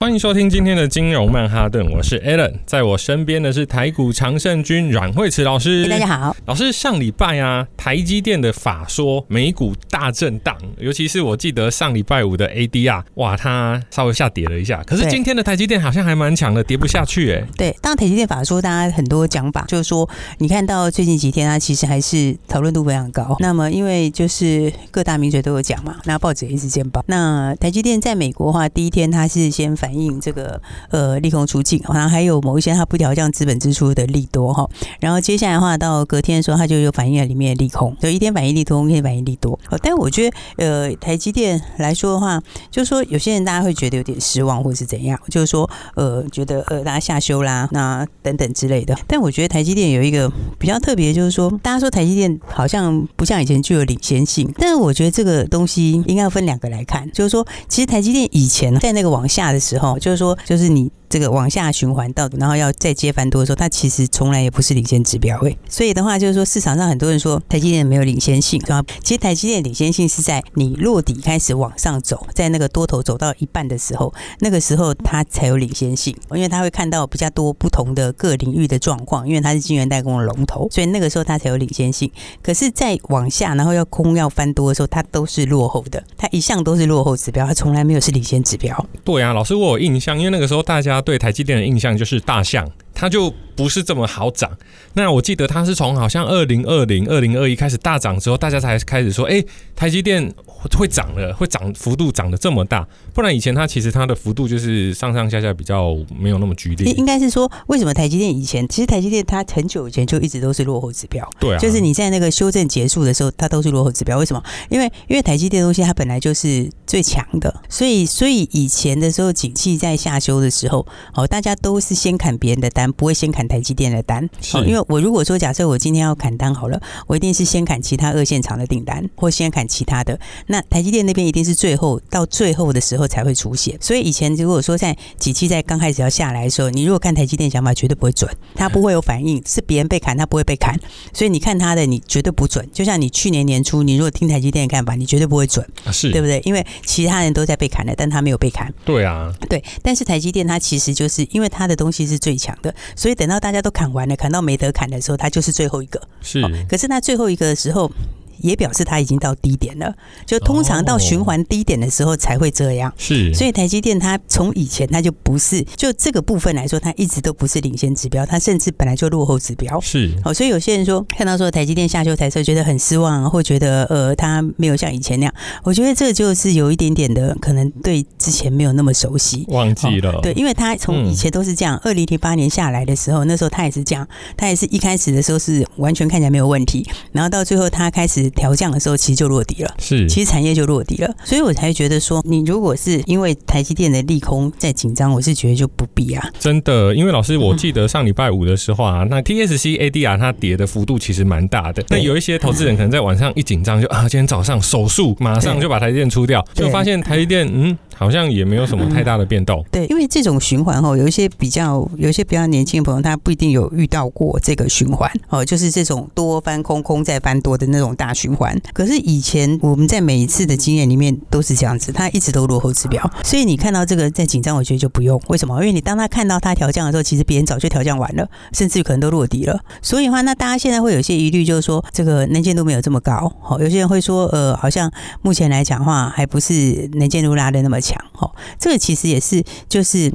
欢迎收听今天的金融曼哈顿，我是 Alan，在我身边的是台股常胜军阮慧慈老师。大家好，老师，上礼拜啊，台积电的法说美股大震荡，尤其是我记得上礼拜五的 ADR，哇，它稍微下跌了一下。可是今天的台积电好像还蛮强的，跌不下去哎。对，当台积电法说，大家很多讲法，就是说，你看到最近几天它其实还是讨论度非常高。那么因为就是各大名嘴都有讲嘛，那报纸也一直见报。那台积电在美国的话，第一天它是先反。应这个呃利空出尽，然后还有某一些它不调降资本支出的利多哈，然后接下来的话到隔天的时候，它就有反映了里面的利空，就一天反映利空，一天反映利多。但我觉得呃台积电来说的话，就是说有些人大家会觉得有点失望，或者是怎样，就是说呃觉得呃大家下修啦，那等等之类的。但我觉得台积电有一个比较特别，就是说大家说台积电好像不像以前具有领先性，但是我觉得这个东西应该要分两个来看，就是说其实台积电以前在那个往下的时。哦，就是说，就是你。这个往下循环到，然后要再接翻多的时候，它其实从来也不是领先指标位。所以的话，就是说市场上很多人说台积电没有领先性，是吧？其实台积电领先性是在你落底开始往上走，在那个多头走到一半的时候，那个时候它才有领先性，因为它会看到比较多不同的各领域的状况，因为它是晶圆代工的龙头，所以那个时候它才有领先性。可是再往下，然后要空要翻多的时候，它都是落后的，它一向都是落后指标，它从来没有是领先指标。对啊，老师我印象，因为那个时候大家对台积电的印象就是大象，它就不是这么好涨。那我记得它是从好像二零二零、二零二一开始大涨之后，大家才开始说，哎，台积电会涨了，会涨幅度涨得这么大。不然以前它其实它的幅度就是上上下下比较没有那么剧烈。应该是说，为什么台积电以前其实台积电它很久以前就一直都是落后指标？对啊，就是你在那个修正结束的时候，它都是落后指标。为什么？因为因为台积电东西它本来就是最强的，所以所以以前的时候景气在下修的时候，哦，大家都是先砍别人的单，不会先砍台积电的单。是，因为我如果说假设我今天要砍单好了，我一定是先砍其他二线厂的订单，或先砍其他的。那台积电那边一定是最后到最后的时候才会出现。所以以前如果说在几期在刚开始要下来的时候，你如果看台积电想法绝对不会准，它不会有反应，是别人被砍，它不会被砍。所以你看它的，你绝对不准。就像你去年年初，你如果听台积电的看法，你绝对不会准，是对不对？因为其他人都在被砍了，但他没有被砍。对啊，对。但是台积电它其实就是因为它的东西是最强的，所以等到大家都砍完了，砍到没得砍的时候，他就是最后一个。是。可是那最后一个的时候。也表示它已经到低点了，就通常到循环低点的时候才会这样。是，所以台积电它从以前它就不是，就这个部分来说，它一直都不是领先指标，它甚至本来就落后指标。是，哦，所以有些人说看到说台积电下修台车，觉得很失望，或觉得呃它没有像以前那样，我觉得这就是有一点点的可能对之前没有那么熟悉，忘记了。对，因为它从以前都是这样，二零零八年下来的时候，那时候它也是这样，它也是一开始的时候是完全看起来没有问题，然后到最后它开始。调降的时候，其实就落底了。是，其实产业就落底了，所以我才觉得说，你如果是因为台积电的利空在紧张，我是觉得就不必啊。真的，因为老师，我记得上礼拜五的时候啊，那 TSC ADR 它跌的幅度其实蛮大的。那有一些投资人可能在晚上一紧张，就啊，今天早上手术，马上就把台积电出掉，就发现台积电嗯，好像也没有什么太大的变动。对，因为这种循环哦，有一些比较有一些比较年轻的朋友，他不一定有遇到过这个循环哦，就是这种多翻空，空再翻多的那种大循环。可是以前我们在每一次的经验里面都是这样子，他一直都落后指标，所以你看到这个在紧张，我觉得就不用。为什么？因为你当他看到他调降的时候，其实别人早就调降完了，甚至可能都落底了。所以的话，那大家现在会有些疑虑，就是说这个能见度没有这么高。好，有些人会说，呃，好像目前来讲的话，还不是能见度拉的那么强。哦，这个其实也是就是。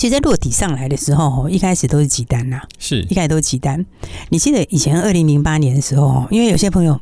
其实，在落底上来的时候，一开始都是几单呐，是一开始都是几单。你记得以前二零零八年的时候，因为有些朋友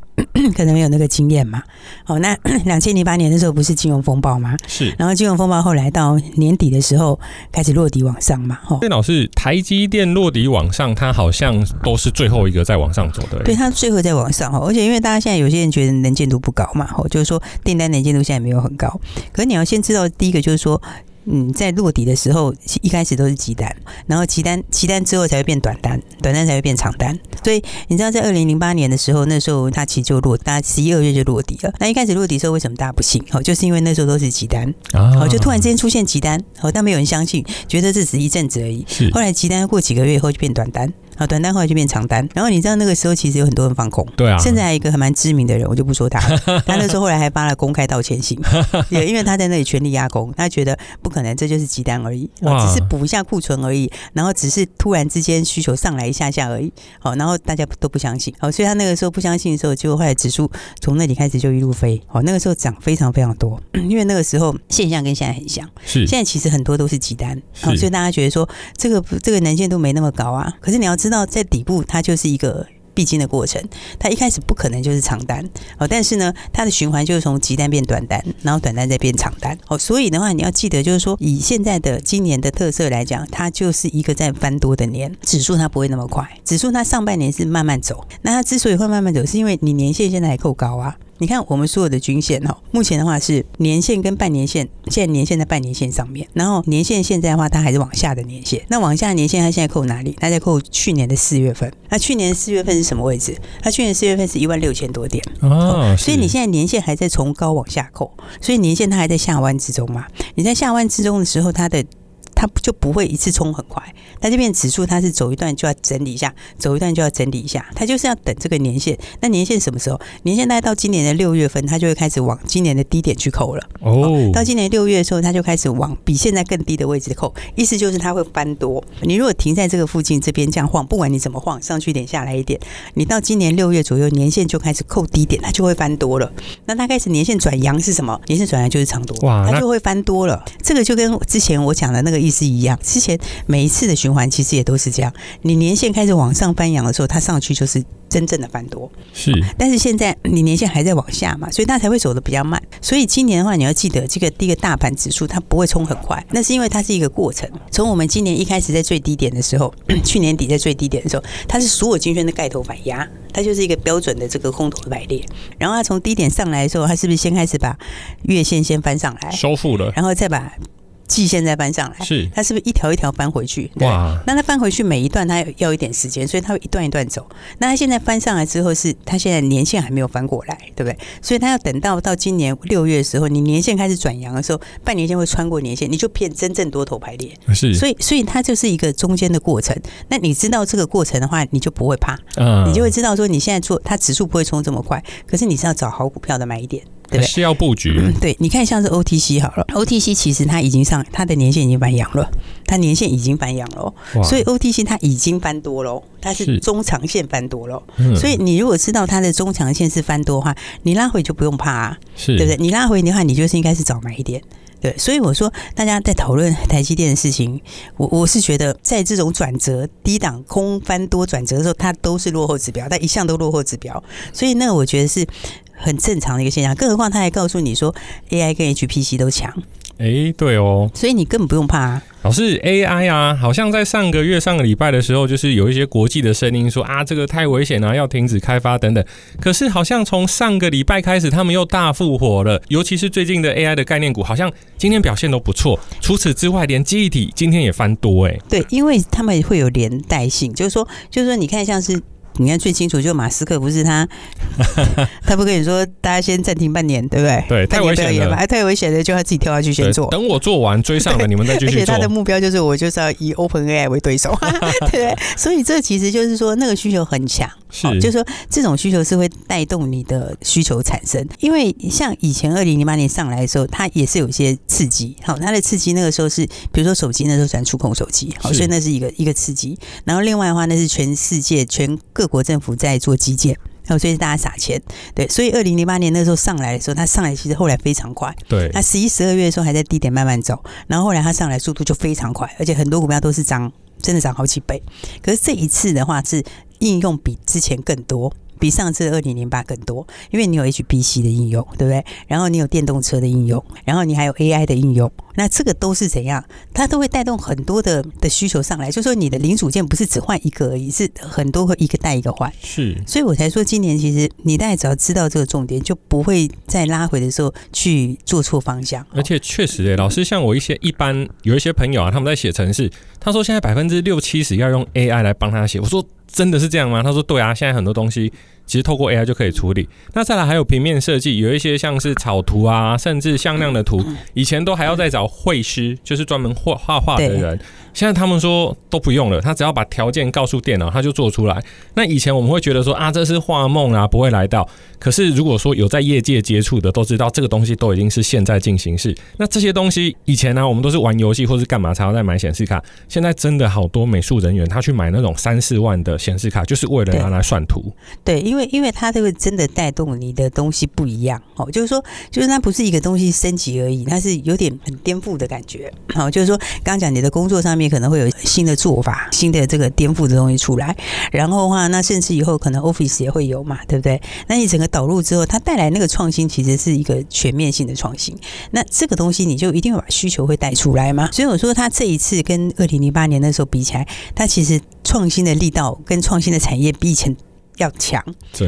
可能没有那个经验嘛。哦，那 两千零八年的时候不是金融风暴吗？是。然后金融风暴后来到年底的时候开始落底往上嘛。哦，电脑是台积电落底往上，它好像都是最后一个在往上走的。对，它最后在往上哦。而且因为大家现在有些人觉得能见度不高嘛，哦，就是说订单能见度现在没有很高。可是你要先知道，第一个就是说。嗯，在落底的时候，一开始都是急单，然后急单急单之后才会变短单，短单才会变长单。所以你知道，在二零零八年的时候，那时候它其实就落，大概十一二月就落底了。那一开始落底的时候，为什么大家不信？哦，就是因为那时候都是急单，哦，就突然之间出现急单，哦，但没有人相信，觉得这只是一阵子而已。是后来急单过几个月以后就变短单。啊，短单后来就变长单，然后你知道那个时候其实有很多人放空，对啊，现在还有一个还蛮知名的人，我就不说他，他那时候后来还发了公开道歉信，也因为他在那里全力压空，他觉得不可能，这就是急单而已，只是补一下库存而已，然后只是突然之间需求上来一下下而已，好，然后大家都不相信，好，所以他那个时候不相信的时候，就后来指数从那里开始就一路飞，好，那个时候涨非常非常多，因为那个时候现象跟现在很像，是，现在其实很多都是急单，好，所以大家觉得说这个这个能见度没那么高啊，可是你要知道在底部。它就是一个必经的过程，它一开始不可能就是长单哦，但是呢，它的循环就是从急单变短单，然后短单再变长单哦，所以的话，你要记得就是说，以现在的今年的特色来讲，它就是一个在翻多的年，指数它不会那么快，指数它上半年是慢慢走，那它之所以会慢慢走，是因为你年线现在还够高啊。你看我们所有的均线哈，目前的话是年线跟半年线，现在年线在半年线上面，然后年线现在的话它还是往下的年线，那往下的年线它现在扣哪里？它在扣去年的四月份，那去年四月份是什么位置？它去年四月份是一万六千多点哦，所以你现在年线还在从高往下扣，所以年线它还在下弯之中嘛？你在下弯之中的时候，它的。它就不会一次冲很快，那这边指数它是走一段就要整理一下，走一段就要整理一下，它就是要等这个年限。那年限什么时候？年限大概到今年的六月份，它就会开始往今年的低点去扣了。哦，到今年六月的时候，它就开始往比现在更低的位置扣，意思就是它会翻多。你如果停在这个附近这边这样晃，不管你怎么晃，上去一点下来一点，你到今年六月左右，年限就开始扣低点，它就会翻多了。那它开始年限转阳是什么？年限转阳就是长多，哇，它就会翻多了。这个就跟之前我讲的那个意思。是一样，之前每一次的循环其实也都是这样。你年限开始往上翻扬的时候，它上去就是真正的翻多。是，但是现在你年限还在往下嘛，所以它才会走的比较慢。所以今年的话，你要记得这个第一个大盘指数它不会冲很快，那是因为它是一个过程。从我们今年一开始在最低点的时候，去年底在最低点的时候，它是所有金圈的盖头反压，它就是一个标准的这个空头的排列。然后它从低点上来的时候，它是不是先开始把月线先翻上来，收复了，然后再把。季线再翻上来，是它是不是一条一条翻回去？哇！那它翻回去每一段它要一点时间，所以它会一段一段走。那它现在翻上来之后，是它现在年限还没有翻过来，对不对？所以它要等到到今年六月的时候，你年限开始转阳的时候，半年线会穿过年线，你就变真正多头排列。是，所以所以它就是一个中间的过程。那你知道这个过程的话，你就不会怕，嗯，你就会知道说你现在做它指数不会冲这么快，可是你是要找好股票的买一点。对，是要布局。嗯，对，你看像是 OTC 好了，OTC 其实它已经上，它的年限已经翻阳了，它年限已经翻阳了，所以 OTC 它已经翻多了，它是中长线翻多了。所以你如果知道它的中长线是翻多的话，你拉回就不用怕啊，是对不对？你拉回的话，你就是应该是早买一点。对，所以我说大家在讨论台积电的事情，我我是觉得在这种转折低档空翻多转折的时候，它都是落后指标，它一向都落后指标，所以那个我觉得是。很正常的一个现象，更何况他还告诉你说 AI 跟 HPC 都强，哎、欸，对哦，所以你根本不用怕啊。老师，AI 啊，好像在上个月、上个礼拜的时候，就是有一些国际的声音说啊，这个太危险了，要停止开发等等。可是好像从上个礼拜开始，他们又大复活了，尤其是最近的 AI 的概念股，好像今天表现都不错。除此之外，连记忆体今天也翻多哎、欸。对，因为他们会有连带性，就是说，就是说，你看像是。你看最清楚，就马斯克不是他，他不跟你说，大家先暂停半年，对不对？对，太危险了，还太危险了，就他自己跳下去先做。等我做完追上了，你们再继续做。而且他的目标就是，我就是要以 Open AI 为对手，对。所以这其实就是说，那个需求很强，是，就是说这种需求是会带动你的需求产生。因为像以前二零零八年上来的时候，它也是有一些刺激，好，它的刺激那个时候是，比如说手机那时候转触控手机，好，所以那是一个一个刺激。然后另外的话，那是全世界全各。国政府在做基建，然后所以大家撒钱，对，所以二零零八年那时候上来的时候，它上来其实后来非常快，对，它十一、十二月的时候还在低点慢慢走，然后后来它上来速度就非常快，而且很多股票都是涨，真的涨好几倍。可是这一次的话是应用比之前更多。比上次二零零八更多，因为你有 HPC 的应用，对不对？然后你有电动车的应用，然后你还有 AI 的应用，那这个都是怎样？它都会带动很多的的需求上来，就说你的零组件不是只换一个而已，是很多会一个带一个换。是，所以我才说今年其实你大概只要知道这个重点，就不会在拉回的时候去做错方向。而且确实、欸，诶，老师像我一些一般有一些朋友啊，他们在写程式，他说现在百分之六七十要用 AI 来帮他写，我说。真的是这样吗？他说对啊，现在很多东西其实透过 AI 就可以处理。那再来还有平面设计，有一些像是草图啊，甚至向量的图，以前都还要再找绘师，就是专门画画画的人。现在他们说都不用了，他只要把条件告诉电脑，他就做出来。那以前我们会觉得说啊，这是画梦啊，不会来到。可是如果说有在业界接触的，都知道这个东西都已经是现在进行式。那这些东西以前呢、啊，我们都是玩游戏或是干嘛才要再买显示卡。现在真的好多美术人员，他去买那种三四万的显示卡，就是为了拿来算图。对，因为因为它这个真的带动你的东西不一样哦，就是说，就是它不是一个东西升级而已，它是有点很颠覆的感觉。好，就是说，刚刚讲你的工作上面。可能会有新的做法，新的这个颠覆的东西出来，然后的话，那甚至以后可能 Office 也会有嘛，对不对？那你整个导入之后，它带来那个创新，其实是一个全面性的创新。那这个东西你就一定会把需求会带出来嘛。所以我说，它这一次跟二零零八年那时候比起来，它其实创新的力道跟创新的产业比以前。要强，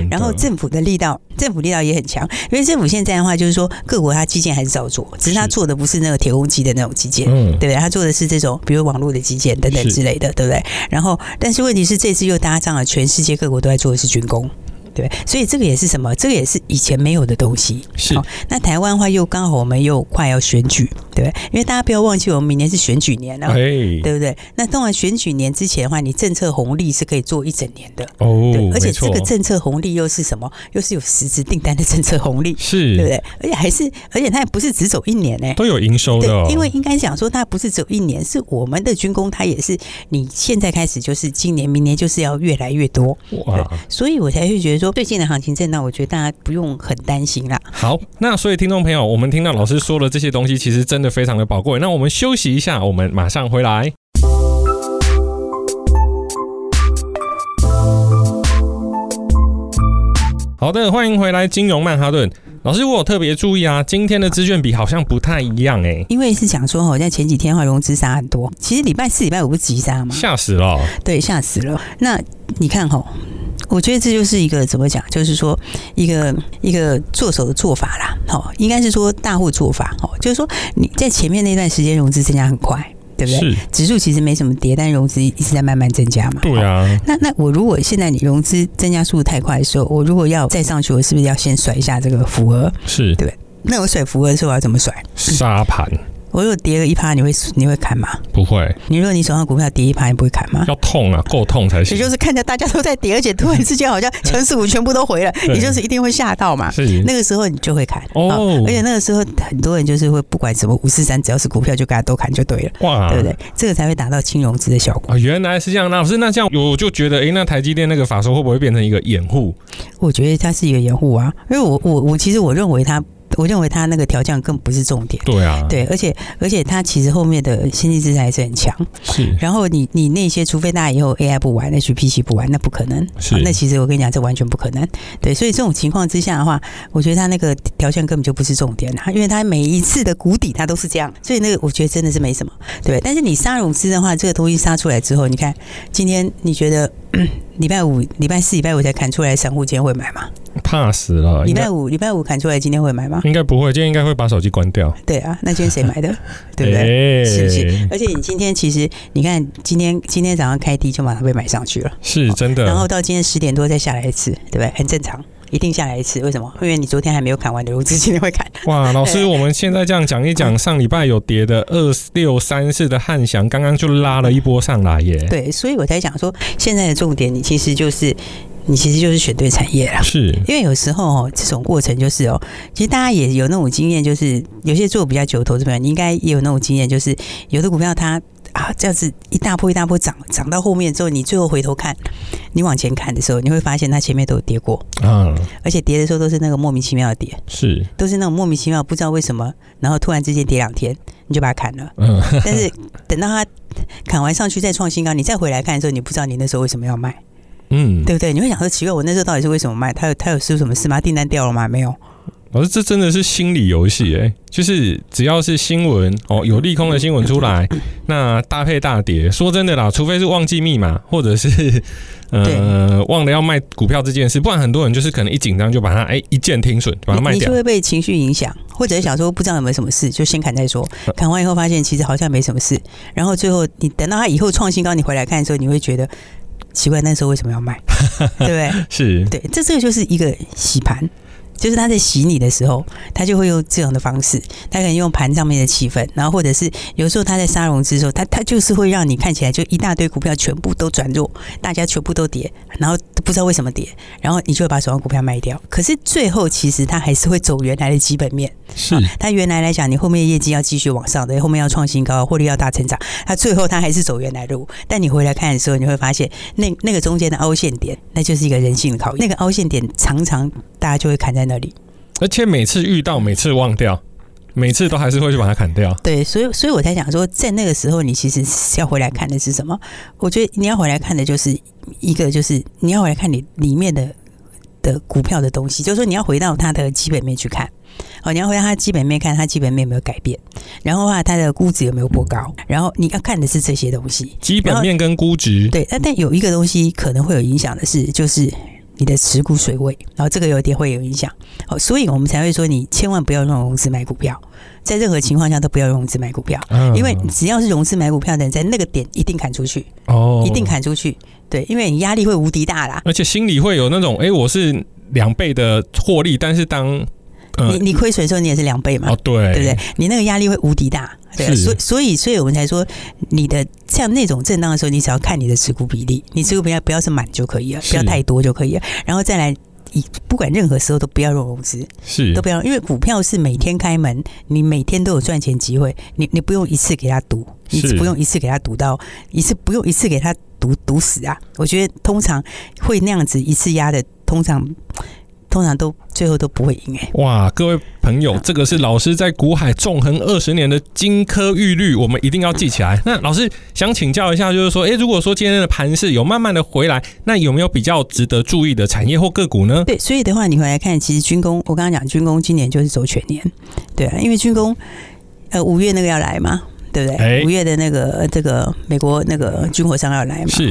然后政府的力道，政府力道也很强，因为政府现在的话，就是说各国它基建还是照做，只是它做的不是那个铁公鸡的那种基建，对不对？它做的是这种，比如网络的基建等等之类的，对不对？然后，但是问题是这次又搭上了全世界各国都在做的是军工。对，所以这个也是什么？这个也是以前没有的东西。是，哦、那台湾的话又刚好我们又快要选举，对，因为大家不要忘记，我们明年是选举年了，对不对？那当然选举年之前的话，你政策红利是可以做一整年的哦。对，而且这个政策红利又是什么？又是有实质订单的政策红利，是对不对？而且还是，而且它也不是只走一年呢，都有营收的、哦。因为应该讲说，它不是走一年，是我们的军工，它也是你现在开始就是今年、明年就是要越来越多。哇，所以我才会觉得说，最近的行情。震荡我觉得大家不用很担心啦。好，那所以听众朋友，我们听到老师说的这些东西，其实真的非常的宝贵。那我们休息一下，我们马上回来。好的，欢迎回来，金融曼哈顿老师，我有特别注意啊，今天的资券比好像不太一样哎、欸，因为是讲说好像前几天的话融资杀很多，其实礼拜四、礼拜五不是急杀吗？吓死了，对，吓死了。那你看哈。我觉得这就是一个怎么讲，就是说一个一个做手的做法啦。好，应该是说大户做法。好，就是说你在前面那段时间融资增加很快，对不对？指数其实没什么跌，但融资一直在慢慢增加嘛。对啊。那那我如果现在你融资增加速度太快的时候，我如果要再上去，我是不是要先甩一下这个浮额？是，对不对？那我甩浮额的时候我要怎么甩？沙盘。我如果跌了一趴，你会你会砍吗？不会。你如果你手上股票跌一趴，你不会砍吗？要痛啊，够痛才行。也就是看着大家都在跌，而且突然之间好像强势股全部都回了，也就是一定会吓到嘛。是。那个时候你就会砍哦。而且那个时候很多人就是会不管什么五四三，只要是股票就给他都砍就对了。哇，对不对？这个才会达到轻融资的效果。啊，原来是这样。那老师，那这样我就觉得，哎，那台积电那个法说会不会变成一个掩护？我觉得它是一个掩护啊，因为我我我其实我认为它。我认为他那个调降更不是重点。对啊，对，而且而且他其实后面的心理支撑还是很强。是。然后你你那些，除非大家以后 AI 不玩，HPC 不玩，那不可能。是。那其实我跟你讲，这完全不可能。对，所以这种情况之下的话，我觉得他那个调降根本就不是重点啊，因为他每一次的谷底他都是这样，所以那个我觉得真的是没什么。对。但是你杀融资的话，这个东西杀出来之后，你看今天你觉得礼拜五、礼拜四、礼拜五才砍出来，散户今天会买吗？怕死了！礼拜五礼拜五砍出来，今天会买吗？应该不会，今天应该会把手机关掉。对啊，那今天谁买的？对不对？欸、是不是？而且你今天其实你看，今天今天早上开低就马上被买上去了，是真的。然后到今天十点多再下来一次，对不对？很正常，一定下来一次。为什么？因为你昨天还没有砍完的融资，今天会砍。哇，老师，我们现在这样讲一讲，上礼拜有跌的二六三四的汉翔，刚刚就拉了一波上来耶。对，所以我才讲说，现在的重点，你其实就是。你其实就是选对产业了，是。因为有时候哦，这种过程就是哦，其实大家也有那种经验，就是有些做比较久的投资朋友，你应该也有那种经验，就是有的股票它啊这样子一大波一大波涨，涨到后面之后，你最后回头看，你往前看的时候，你会发现它前面都有跌过，嗯，而且跌的时候都是那个莫名其妙的跌，是。都是那种莫名其妙不知道为什么，然后突然之间跌两天，你就把它砍了，嗯，但是等到它砍完上去再创新高，你再回来看的时候，你不知道你那时候为什么要卖。嗯，对不对？你会想说奇怪，我那时候到底是为什么卖？他有他有出什么事吗？订单掉了吗？没有。老师，这真的是心理游戏哎，就是只要是新闻哦，有利空的新闻出来，那搭配大跌。说真的啦，除非是忘记密码，或者是呃忘了要卖股票这件事，不然很多人就是可能一紧张就把它哎一键停损，把它卖掉。你就会被情绪影响，或者是想说不知道有没有什么事，就先砍再说。砍完以后发现其实好像没什么事，然后最后你等到它以后创新高，你回来看的时候，你会觉得奇怪，那时候为什么要卖？对不对？是对，这这个就是一个洗盘。就是他在洗你的时候，他就会用这样的方式，他可能用盘上面的气氛，然后或者是有时候他在杀融资的时候，他他就是会让你看起来就一大堆股票全部都转弱，大家全部都跌，然后不知道为什么跌，然后你就会把手上股票卖掉。可是最后其实他还是会走原来的基本面，是他原来来讲，你后面业绩要继续往上的，后面要创新高，获利要大成长，他最后他还是走原来的路。但你回来看的时候，你会发现那那个中间的凹陷点，那就是一个人性的考验。那个凹陷点常常大家就会砍在那里。而且每次遇到，每次忘掉，每次都还是会去把它砍掉。对，所以所以我才想说，在那个时候，你其实要回来看的是什么？我觉得你要回来看的就是一个，就是你要回来看你里面的的股票的东西，就是说你要回到它的基本面去看。哦，你要回到它基本面看，它基本面有没有改变？然后的话，它的估值有没有过高？然后你要看的是这些东西，基本面跟估值。对，但但有一个东西可能会有影响的是，就是。你的持股水位，然后这个有点会有影响，好，所以我们才会说你千万不要用融资买股票，在任何情况下都不要用融资买股票，因为只要是融资买股票的人，在那个点一定砍出去，哦，一定砍出去，对，因为你压力会无敌大啦，而且心里会有那种，哎，我是两倍的获利，但是当你你亏损的时候，你也是两倍嘛，哦，对，对不对？你那个压力会无敌大。对，所以所以所以我们才说，你的像那种震荡的时候，你只要看你的持股比例，你持股比例不要是满就可以了，不要太多就可以了。然后再来，以不管任何时候都不要用融资，是都不要，因为股票是每天开门，你每天都有赚钱机会，你你不用一次给他赌，你不用一次给他赌到一次，不用一次给他赌赌死啊！我觉得通常会那样子一次压的，通常。通常都最后都不会赢哎！哇，各位朋友，这个是老师在股海纵横二十年的金科玉律，我们一定要记起来。那老师想请教一下，就是说，诶，如果说今天的盘势有慢慢的回来，那有没有比较值得注意的产业或个股呢？对，所以的话，你回来看，其实军工，我刚刚讲军工今年就是走全年，对啊，因为军工，呃，五月那个要来嘛，对不对？五月的那个这个美国那个军火商要来嘛，是。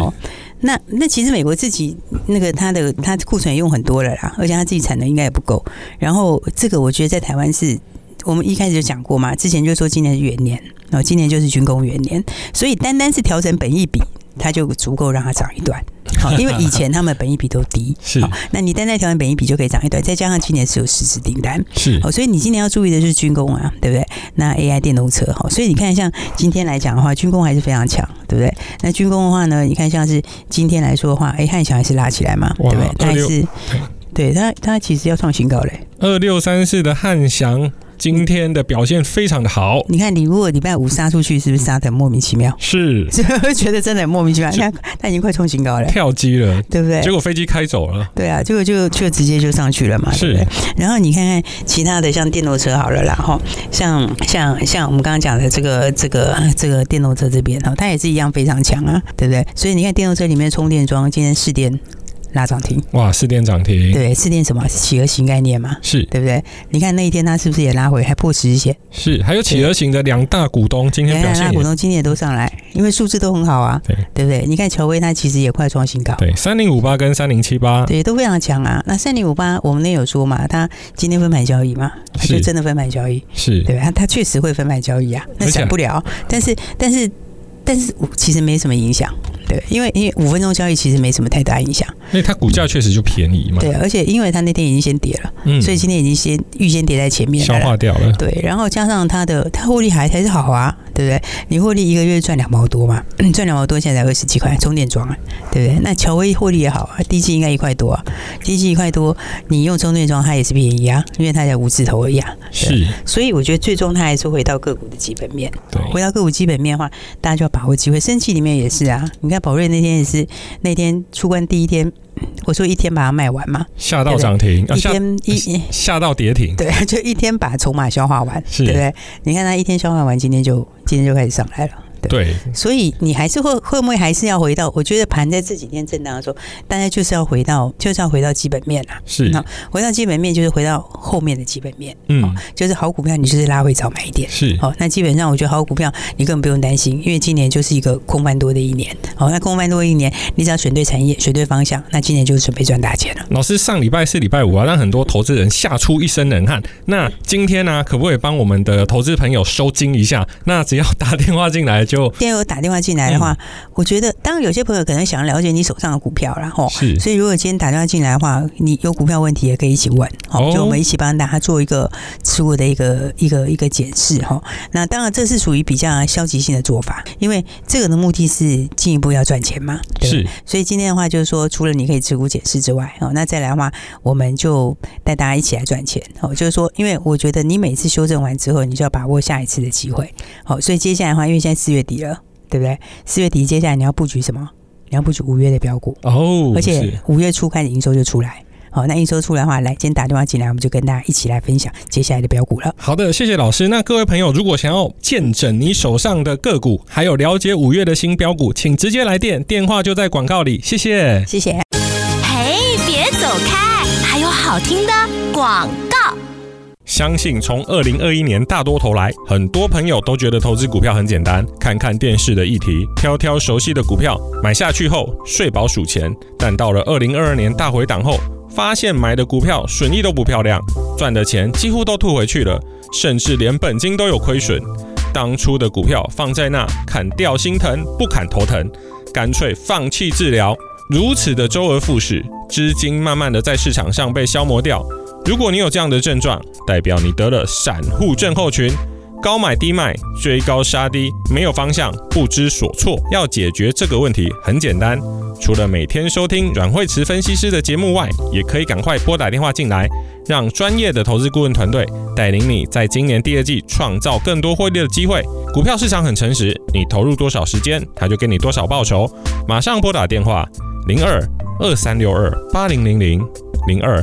那那其实美国自己那个它的它库存也用很多了啦，而且它自己产能应该也不够。然后这个我觉得在台湾是，我们一开始就讲过嘛，之前就说今年是元年，然后今年就是军工元年，所以单单是调整本益比，它就足够让它涨一段。好，因为以前他们本益比都低，是。那你单单调整本益比就可以涨一段，再加上今年是有实质订单，是。好，所以你今年要注意的是军工啊，对不对？那 AI 电动车，好，所以你看像今天来讲的话，军工还是非常强，对不对？那军工的话呢，你看像是今天来说的话，哎，汉翔还是拉起来嘛，对不对？但是，对它它其实要创新高嘞，二六三四的汉翔。今天的表现非常的好，你看，你如果礼拜五杀出去，是不是杀 的莫名其妙？是，觉得真的很莫名其妙。你看，他已经快冲新高了，跳机了，对不对？结果飞机开走了，对啊，结果就就直接就上去了嘛，是。然后你看看其他的，像电动车好了啦，哈，像像像我们刚刚讲的这个这个这个电动车这边哈，它也是一样非常强啊，对不对？所以你看电动车里面充电桩，今天试电。拉涨停哇！四点涨停，对，四点什么？企鹅型概念嘛，是对不对？你看那一天它是不是也拉回，还破十日线？是，还有企鹅型的两大股东今天表现，两大股东今天也都上来，因为数字都很好啊，对对不对？你看乔威它其实也快创新高，对，三零五八跟三零七八，对，都非常强啊。那三零五八我们那有说嘛，它今天分盘交易嘛，它就真的分盘交易，是对，它它确实会分盘交易啊，那闪不了，但是但是。但是其实没什么影响，对，因为因为五分钟交易其实没什么太大影响，因为它股价确实就便宜嘛。对，而且因为它那天已经先跌了，嗯，所以今天已经先预先跌在前面，消化掉了。对，然后加上它的它获利还还是好啊，对不对？你获利一个月赚两毛多嘛，赚两毛多，现在才二十几块，充电桩啊，对不对？那乔威获利也好啊，第一季应该一块多啊，第一季一块多，你用充电桩它也是便宜啊，因为它才五字头而已啊。是，所以我觉得最终它还是回到个股的基本面。对，回到个股基本面的话，大家就要把握机会。生气里面也是啊，你看宝瑞那天也是那天出关第一天，我说一天把它卖完嘛，下到涨停，一天一下到跌停，对，就一天把筹码消化完，对不对？你看它一天消化完，今天就今天就开始上来了。的。对，所以你还是会会不会还是要回到？我觉得盘在这几天震荡的时候，大家就是要回到，就是要回到基本面啊。是，那回到基本面就是回到后面的基本面。嗯，就是好股票，你就是拉回早买一点。是，好，那基本上我觉得好股票你根本不用担心，因为今年就是一个空翻多的一年。好，那空翻多一年，你只要选对产业，选对方向，那今年就是准备赚大钱了。老师上礼拜四、礼拜五啊，让很多投资人吓出一身冷汗。那今天呢、啊，可不可以帮我们的投资朋友收金一下？那只要打电话进来就，今天有打电话进来的话，嗯、我觉得当然有些朋友可能想要了解你手上的股票，然后是，所以如果今天打电话进来的话，你有股票问题也可以一起问，好，就我们一起帮大家做一个持股的一个一个一个检视哈。那当然这是属于比较消极性的做法，因为这个的目的是进一步要赚钱嘛，对，是。所以今天的话就是说，除了你可以持股检视之外，哦，那再来的话，我们就带大家一起来赚钱，哦，就是说，因为我觉得你每次修正完之后，你就要把握下一次的机会，好，所以接下来的话，因为现在四月底了，对不对？四月底接下来你要布局什么？你要布局五月的标股哦，而且五月初开始营收就出来。好，那营收出来的话，来，今天打电话进来，我们就跟大家一起来分享接下来的标股了。好的，谢谢老师。那各位朋友，如果想要见证你手上的个股，还有了解五月的新标股，请直接来电，电话就在广告里。谢谢，谢谢。嘿，别走开，还有好听的广告。相信从二零二一年大多头来，很多朋友都觉得投资股票很简单，看看电视的议题，挑挑熟悉的股票买下去后睡饱数钱。但到了二零二二年大回档后，发现买的股票损益都不漂亮，赚的钱几乎都吐回去了，甚至连本金都有亏损。当初的股票放在那，砍掉心疼，不砍头疼，干脆放弃治疗。如此的周而复始，资金慢慢的在市场上被消磨掉。如果你有这样的症状，代表你得了散户症候群。高买低卖，追高杀低，没有方向，不知所措。要解决这个问题很简单，除了每天收听阮慧慈分析师的节目外，也可以赶快拨打电话进来，让专业的投资顾问团队带领你在今年第二季创造更多获利的机会。股票市场很诚实，你投入多少时间，他就给你多少报酬。马上拨打电话零二二三六二八零零零零二